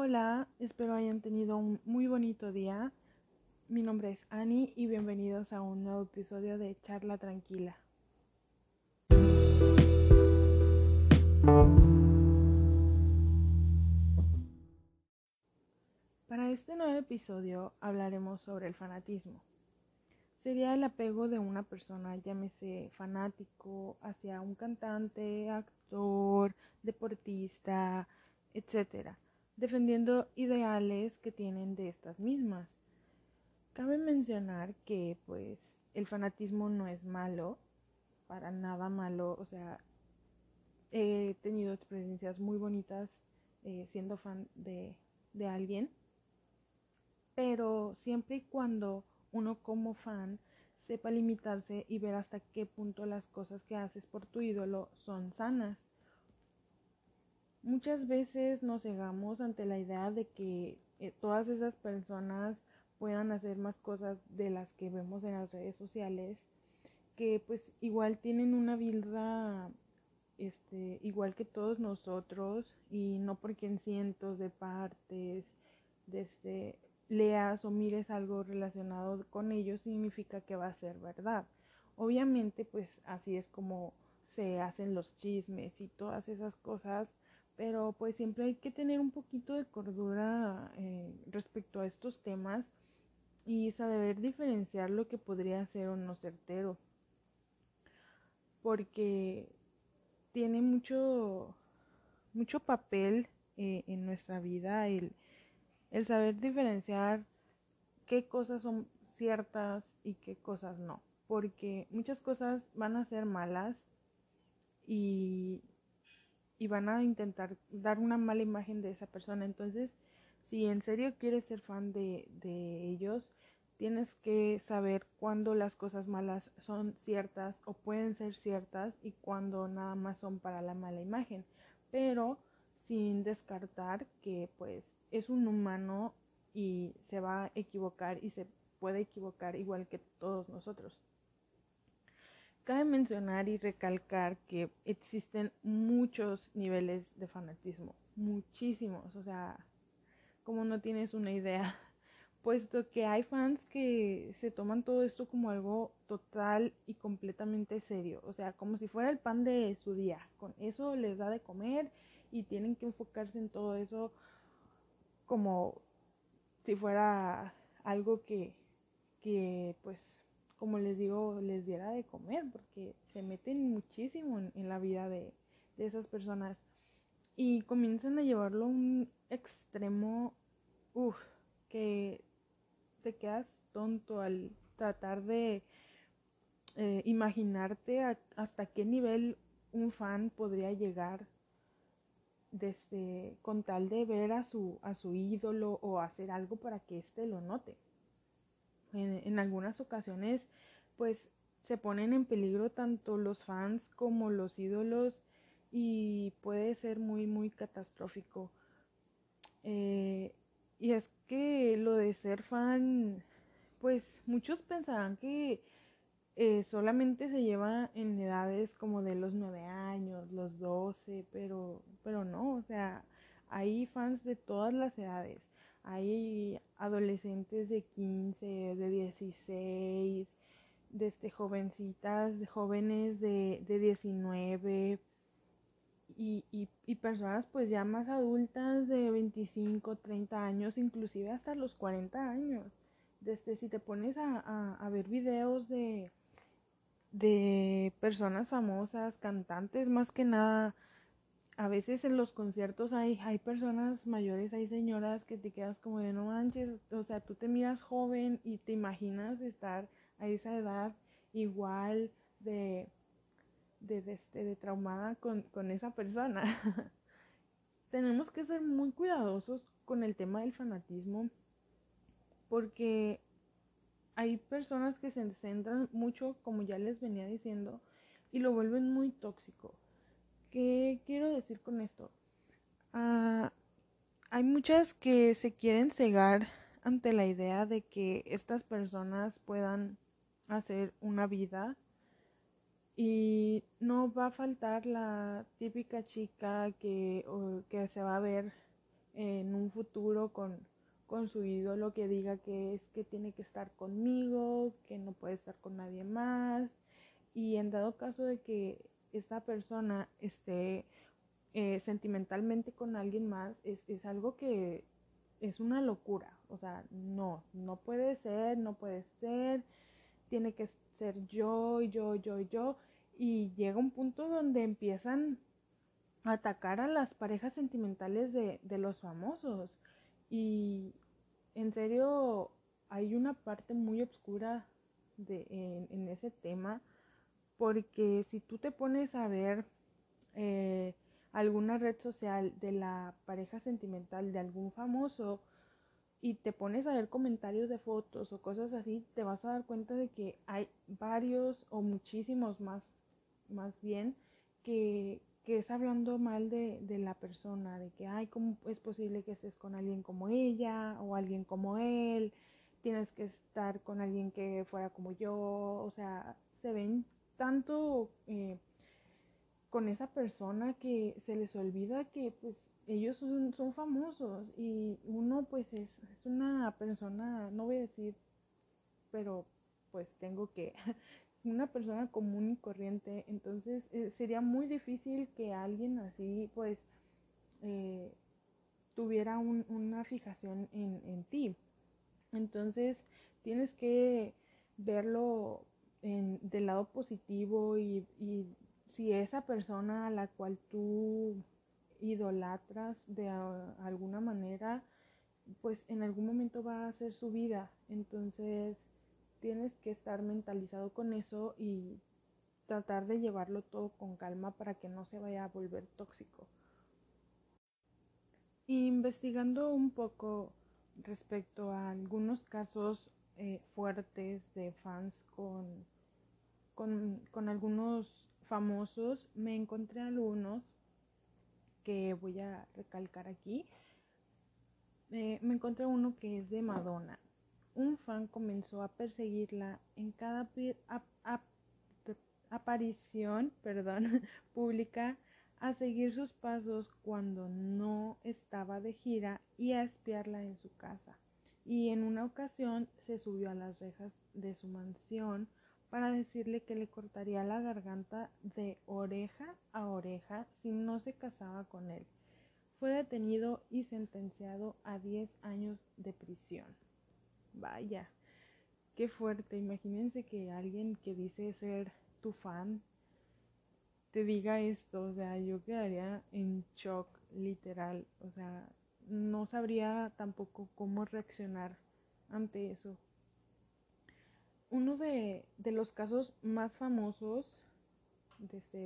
Hola, espero hayan tenido un muy bonito día. Mi nombre es Annie y bienvenidos a un nuevo episodio de Charla Tranquila. Para este nuevo episodio hablaremos sobre el fanatismo. Sería el apego de una persona, llámese fanático, hacia un cantante, actor, deportista, etc., defendiendo ideales que tienen de estas mismas. Cabe mencionar que pues el fanatismo no es malo, para nada malo, o sea, he tenido experiencias muy bonitas eh, siendo fan de, de alguien, pero siempre y cuando uno como fan sepa limitarse y ver hasta qué punto las cosas que haces por tu ídolo son sanas. Muchas veces nos cegamos ante la idea de que eh, todas esas personas puedan hacer más cosas de las que vemos en las redes sociales, que pues igual tienen una vida este, igual que todos nosotros y no porque en cientos de partes desde leas o mires algo relacionado con ellos significa que va a ser verdad. Obviamente pues así es como se hacen los chismes y todas esas cosas pero pues siempre hay que tener un poquito de cordura eh, respecto a estos temas y saber diferenciar lo que podría ser o no certero. Porque tiene mucho, mucho papel eh, en nuestra vida el, el saber diferenciar qué cosas son ciertas y qué cosas no. Porque muchas cosas van a ser malas y y van a intentar dar una mala imagen de esa persona. Entonces, si en serio quieres ser fan de, de ellos, tienes que saber cuándo las cosas malas son ciertas o pueden ser ciertas y cuándo nada más son para la mala imagen. Pero sin descartar que pues es un humano y se va a equivocar y se puede equivocar igual que todos nosotros. Cabe mencionar y recalcar que existen muchos niveles de fanatismo, muchísimos, o sea, como no tienes una idea, puesto que hay fans que se toman todo esto como algo total y completamente serio, o sea, como si fuera el pan de su día, con eso les da de comer y tienen que enfocarse en todo eso como si fuera algo que, que pues como les digo, les diera de comer, porque se meten muchísimo en, la vida de, esas personas. Y comienzan a llevarlo a un extremo, uff, que te quedas tonto al tratar de eh, imaginarte hasta qué nivel un fan podría llegar desde con tal de ver a su a su ídolo o hacer algo para que éste lo note en, algunas ocasiones pues se ponen en peligro tanto los fans como los ídolos y puede ser muy muy catastrófico eh, y es que lo de ser fan pues muchos pensarán que eh, solamente se lleva en edades como de los 9 años, los 12, pero, pero no, o sea, hay fans de todas las edades. Hay adolescentes de 15, de 16, desde jovencitas, de jóvenes de, de 19 y, y, y, personas pues ya más adultas de 25, 30 años, inclusive hasta los 40 años. Desde si te pones a, a, a ver videos de, de personas famosas, cantantes más que nada, a veces en los conciertos hay, hay personas mayores, hay señoras que te quedas como de no manches, o sea, tú te miras joven y te imaginas estar a esa edad igual de, de, de, este, de traumada con, con esa persona. Tenemos que ser muy cuidadosos con el tema del fanatismo porque hay personas que se centran mucho, como ya les venía diciendo, y lo vuelven muy tóxico. ¿Qué quiero decir con esto? Ah, hay muchas que se quieren cegar ante la idea de que estas personas puedan hacer una vida y no va a faltar la típica chica que, que se va a ver en un futuro con, con su ídolo que diga que es que tiene que estar conmigo, que no puede estar con nadie más. Y en dado caso de que esta persona esté eh, sentimentalmente con alguien más, es, es algo que es una locura. O sea, no, no puede ser, no puede ser, tiene que ser yo, yo, yo, yo. Y llega un punto donde empiezan a atacar a las parejas sentimentales de, de los famosos. Y en serio, hay una parte muy oscura de, en, en ese tema, porque si tú te pones a ver eh, alguna red social de la pareja sentimental de algún famoso y te pones a ver comentarios de fotos o cosas así, te vas a dar cuenta de que hay varios o muchísimos más, más bien, que, que es hablando mal de, de, la persona, de que, ay, ¿cómo es posible que estés con alguien como ella o alguien como él? Tienes que estar con alguien que fuera como yo, o sea, se ven tanto eh, con esa persona que se les olvida que pues ellos son, son famosos y uno pues es, es, una persona, no voy a decir, pero pues tengo que, una persona común y corriente, entonces eh, sería muy difícil que alguien así pues eh, tuviera un, una fijación en, en ti. Entonces tienes que verlo en, del lado positivo y, y si esa persona a la cual tú idolatras de alguna manera, pues en algún momento va a ser su vida. Entonces tienes que estar mentalizado con eso y tratar de llevarlo todo con calma para que no se vaya a volver tóxico. Investigando un poco respecto a algunos casos eh, fuertes de fans con, con, con algunos famosos, me encontré algunos que voy a recalcar aquí. Eh, me encontré uno que es de Madonna. Un fan comenzó a perseguirla en cada ap ap aparición perdón, pública, a seguir sus pasos cuando no estaba de gira y a espiarla en su casa. Y en una ocasión se subió a las rejas de su mansión para decirle que le cortaría la garganta de oreja a oreja si no se casaba con él. Fue detenido y sentenciado a 10 años de prisión. Vaya, qué fuerte. Imagínense que alguien que dice ser tu fan te diga esto. O sea, yo quedaría en shock, literal. O sea, no sabría tampoco cómo reaccionar ante eso uno de, de, los casos más famosos,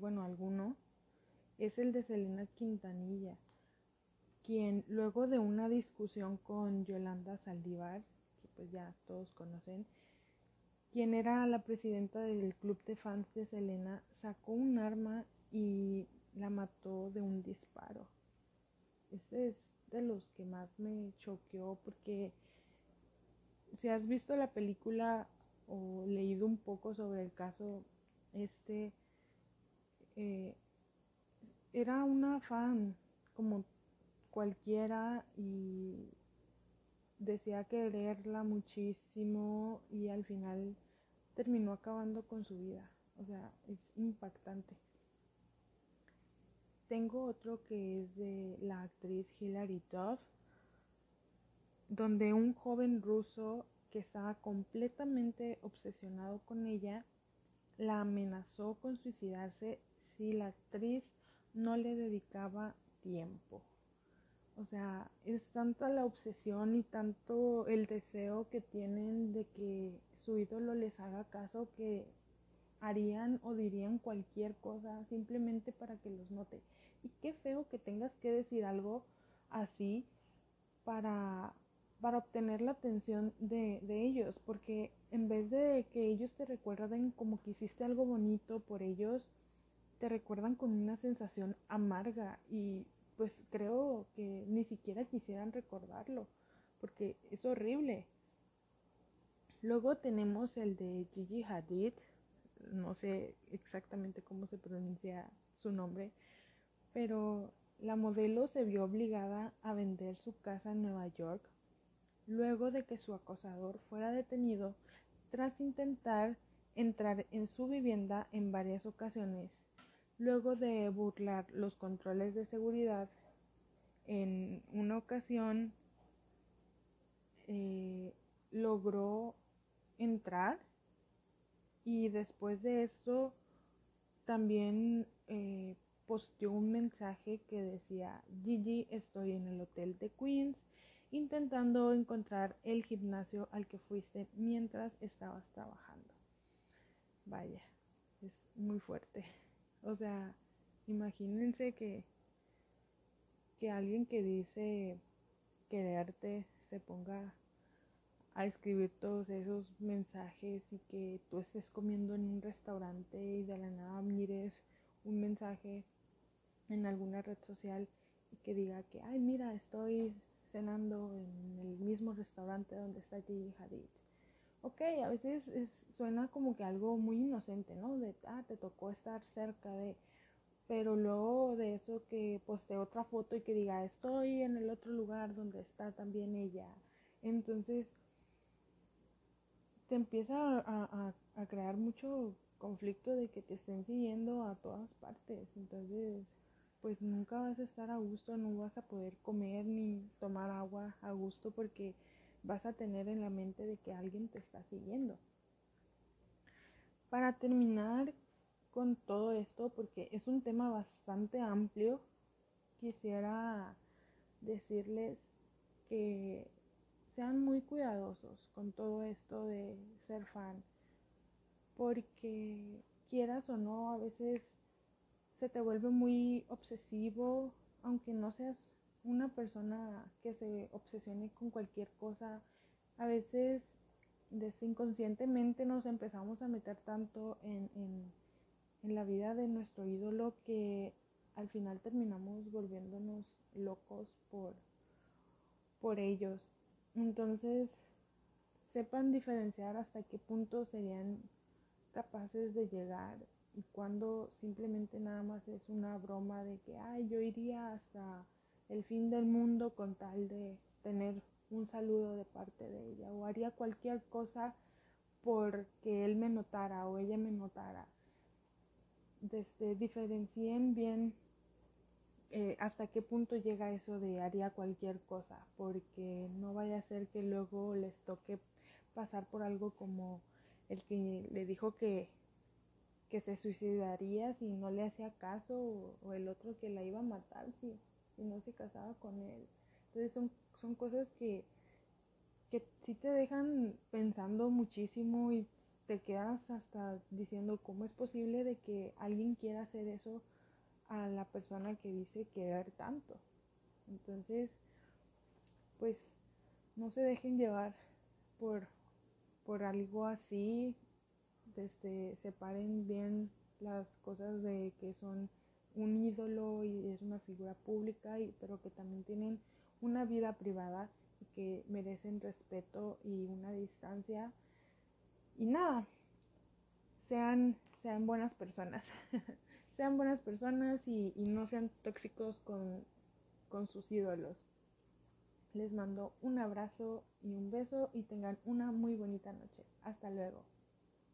bueno, alguno, es el de Selena Quintanilla, quien luego de una discusión con Yolanda Saldívar, que pues ya todos conocen, quien era la presidenta del club de fans de Selena, sacó un arma y la mató de un disparo. Este es de los que más me choqueó porque si has visto la película o leído un poco sobre el caso, este eh, era una fan como cualquiera y decía quererla muchísimo y al final terminó acabando con su vida. O sea, es impactante. Tengo otro que es de la actriz Hilary Duff, donde un joven ruso que estaba completamente obsesionado con ella, la amenazó con suicidarse si la actriz no le dedicaba tiempo. O sea, es tanta la obsesión y tanto el deseo que tienen de que su ídolo les haga caso que harían o dirían cualquier cosa simplemente para que los note. Y qué feo que tengas que decir algo así para para obtener la atención de, de, ellos, porque en vez de que ellos te recuerden como que hiciste algo bonito por ellos, te recuerdan con una sensación amarga y pues creo que ni siquiera quisieran recordarlo, porque es horrible. Luego tenemos el de Gigi Hadid, no sé exactamente cómo se pronuncia su nombre, pero la modelo se vio obligada a vender su casa en Nueva York luego de que su acosador fuera detenido tras intentar entrar en su vivienda en varias ocasiones, luego de burlar los controles de seguridad. En una ocasión eh, logró entrar y después de eso también eh, posteó un mensaje que decía Gigi estoy en el hotel de Queens intentando encontrar el gimnasio al que fuiste mientras estabas trabajando. Vaya, es muy fuerte. O sea, imagínense que, que alguien que dice quererte se ponga a escribir todos esos mensajes y que tú estés comiendo en un restaurante y de la nada mires un mensaje en alguna red social y que diga que, ay, mira, estoy cenando en el mismo restaurante donde está Gigi Hadid. Ok, a veces suena como que algo muy inocente, ¿no? De, ah, te tocó estar cerca de... Pero luego de eso que poste otra foto y que diga, estoy en el otro lugar donde está también ella. Entonces, te empieza a, a crear mucho conflicto de que te estén siguiendo a todas partes. Entonces, pues nunca vas a estar a gusto, no vas a poder comer ni tomar agua a gusto porque vas a tener en la mente de que alguien te está siguiendo. Para terminar con todo esto, porque es un tema bastante amplio, quisiera decirles que sean muy cuidadosos con todo esto de ser fan, porque quieras o no, a veces se te vuelve muy obsesivo, aunque no seas una persona que se obsesione con cualquier cosa, a veces inconscientemente nos empezamos a meter tanto en, en, la vida de nuestro ídolo que al final terminamos volviéndonos locos por, por ellos. Entonces, sepan diferenciar hasta qué punto serían capaces de llegar y cuando simplemente nada más es una broma de que, ay, yo iría hasta el fin del mundo con tal de tener un saludo de parte de ella o haría cualquier cosa porque él me notara o ella me notara. Desde, diferencien bien eh, hasta qué punto llega eso de haría cualquier cosa, porque no vaya a ser que luego les toque pasar por algo como el que le dijo que que se suicidaría si no le hacía caso o, el otro que la iba a matar si, si no se casaba con él. Entonces son, son cosas que, que sí te dejan pensando muchísimo y te quedas hasta diciendo cómo es posible de que alguien quiera hacer eso a la persona que dice querer tanto. Entonces, pues no se dejen llevar por, por algo así este, separen bien las cosas de que son un ídolo y es una figura pública, y, pero que también tienen una vida privada y que merecen respeto y una distancia. Y nada, sean, sean buenas personas. sean buenas personas y, y, no sean tóxicos con, con sus ídolos. Les mando un abrazo y un beso y tengan una muy bonita noche. Hasta luego.